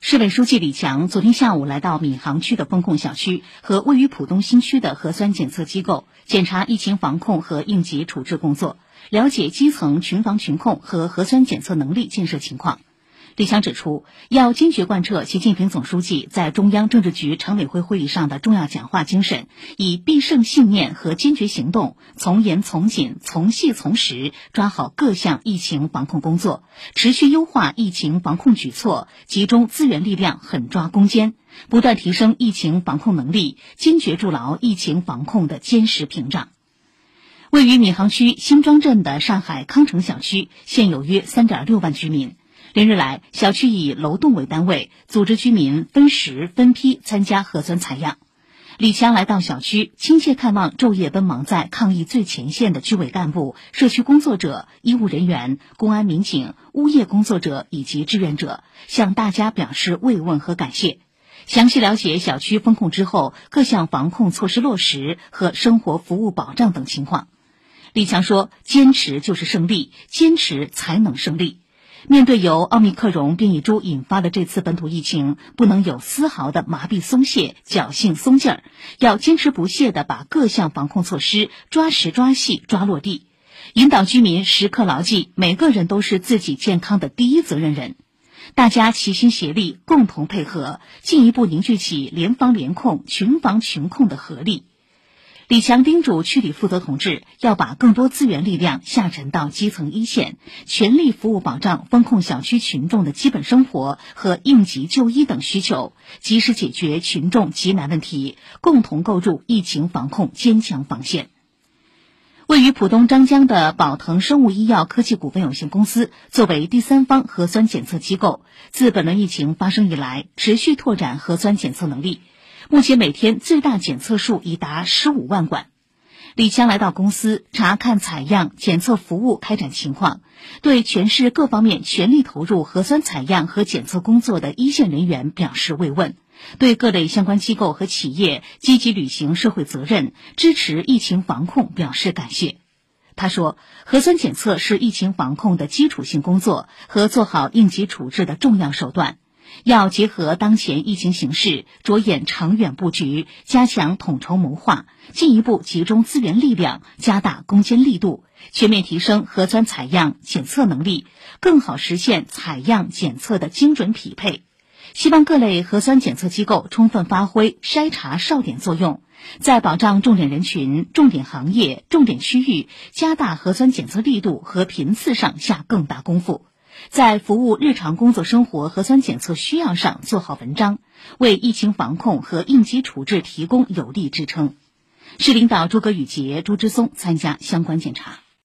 市委书记李强昨天下午来到闵行区的风控小区和位于浦东新区的核酸检测机构，检查疫情防控和应急处置工作，了解基层群防群控和核酸检测能力建设情况。李强指出，要坚决贯彻习近平总书记在中央政治局常委会会议上的重要讲话精神，以必胜信念和坚决行动，从严从紧、从细从实抓好各项疫情防控工作，持续优化疫情防控举措，集中资源力量狠抓攻坚，不断提升疫情防控能力，坚决筑牢疫情防控的坚实屏障。位于闵行区新庄镇的上海康城小区，现有约三点六万居民。连日来，小区以楼栋为单位，组织居民分时分批参加核酸采样。李强来到小区，亲切看望昼夜奔忙在抗疫最前线的居委干部、社区工作者、医务人员、公安民警、物业工作者以及志愿者，向大家表示慰问和感谢。详细了解小区封控之后各项防控措施落实和生活服务保障等情况。李强说：“坚持就是胜利，坚持才能胜利。”面对由奥密克戎变异株引发的这次本土疫情，不能有丝毫的麻痹松懈、侥幸松劲儿，要坚持不懈地把各项防控措施抓实抓细抓落地，引导居民时刻牢记每个人都是自己健康的第一责任人，大家齐心协力，共同配合，进一步凝聚起联防联控、群防群控的合力。李强叮嘱区里负责同志，要把更多资源力量下沉到基层一线，全力服务保障封控小区群众的基本生活和应急就医等需求，及时解决群众急难问题，共同构筑疫情防控坚强防线。位于浦东张江的宝腾生物医药科技股份有限公司，作为第三方核酸检测机构，自本轮疫情发生以来，持续拓展核酸检测能力。目前每天最大检测数已达十五万管。李强来到公司查看采样检测服务开展情况，对全市各方面全力投入核酸采样和检测工作的一线人员表示慰问，对各类相关机构和企业积极履行社会责任、支持疫情防控表示感谢。他说：“核酸检测是疫情防控的基础性工作和做好应急处置的重要手段。”要结合当前疫情形势，着眼长远布局，加强统筹谋划，进一步集中资源力量，加大攻坚力度，全面提升核酸采样检测能力，更好实现采样检测的精准匹配。希望各类核酸检测机构充分发挥筛查哨点作用，在保障重点人群、重点行业、重点区域加大核酸检测力度和频次上下更大功夫。在服务日常工作生活核酸检测需要上做好文章，为疫情防控和应急处置提供有力支撑。市领导诸葛宇杰、朱之松参加相关检查。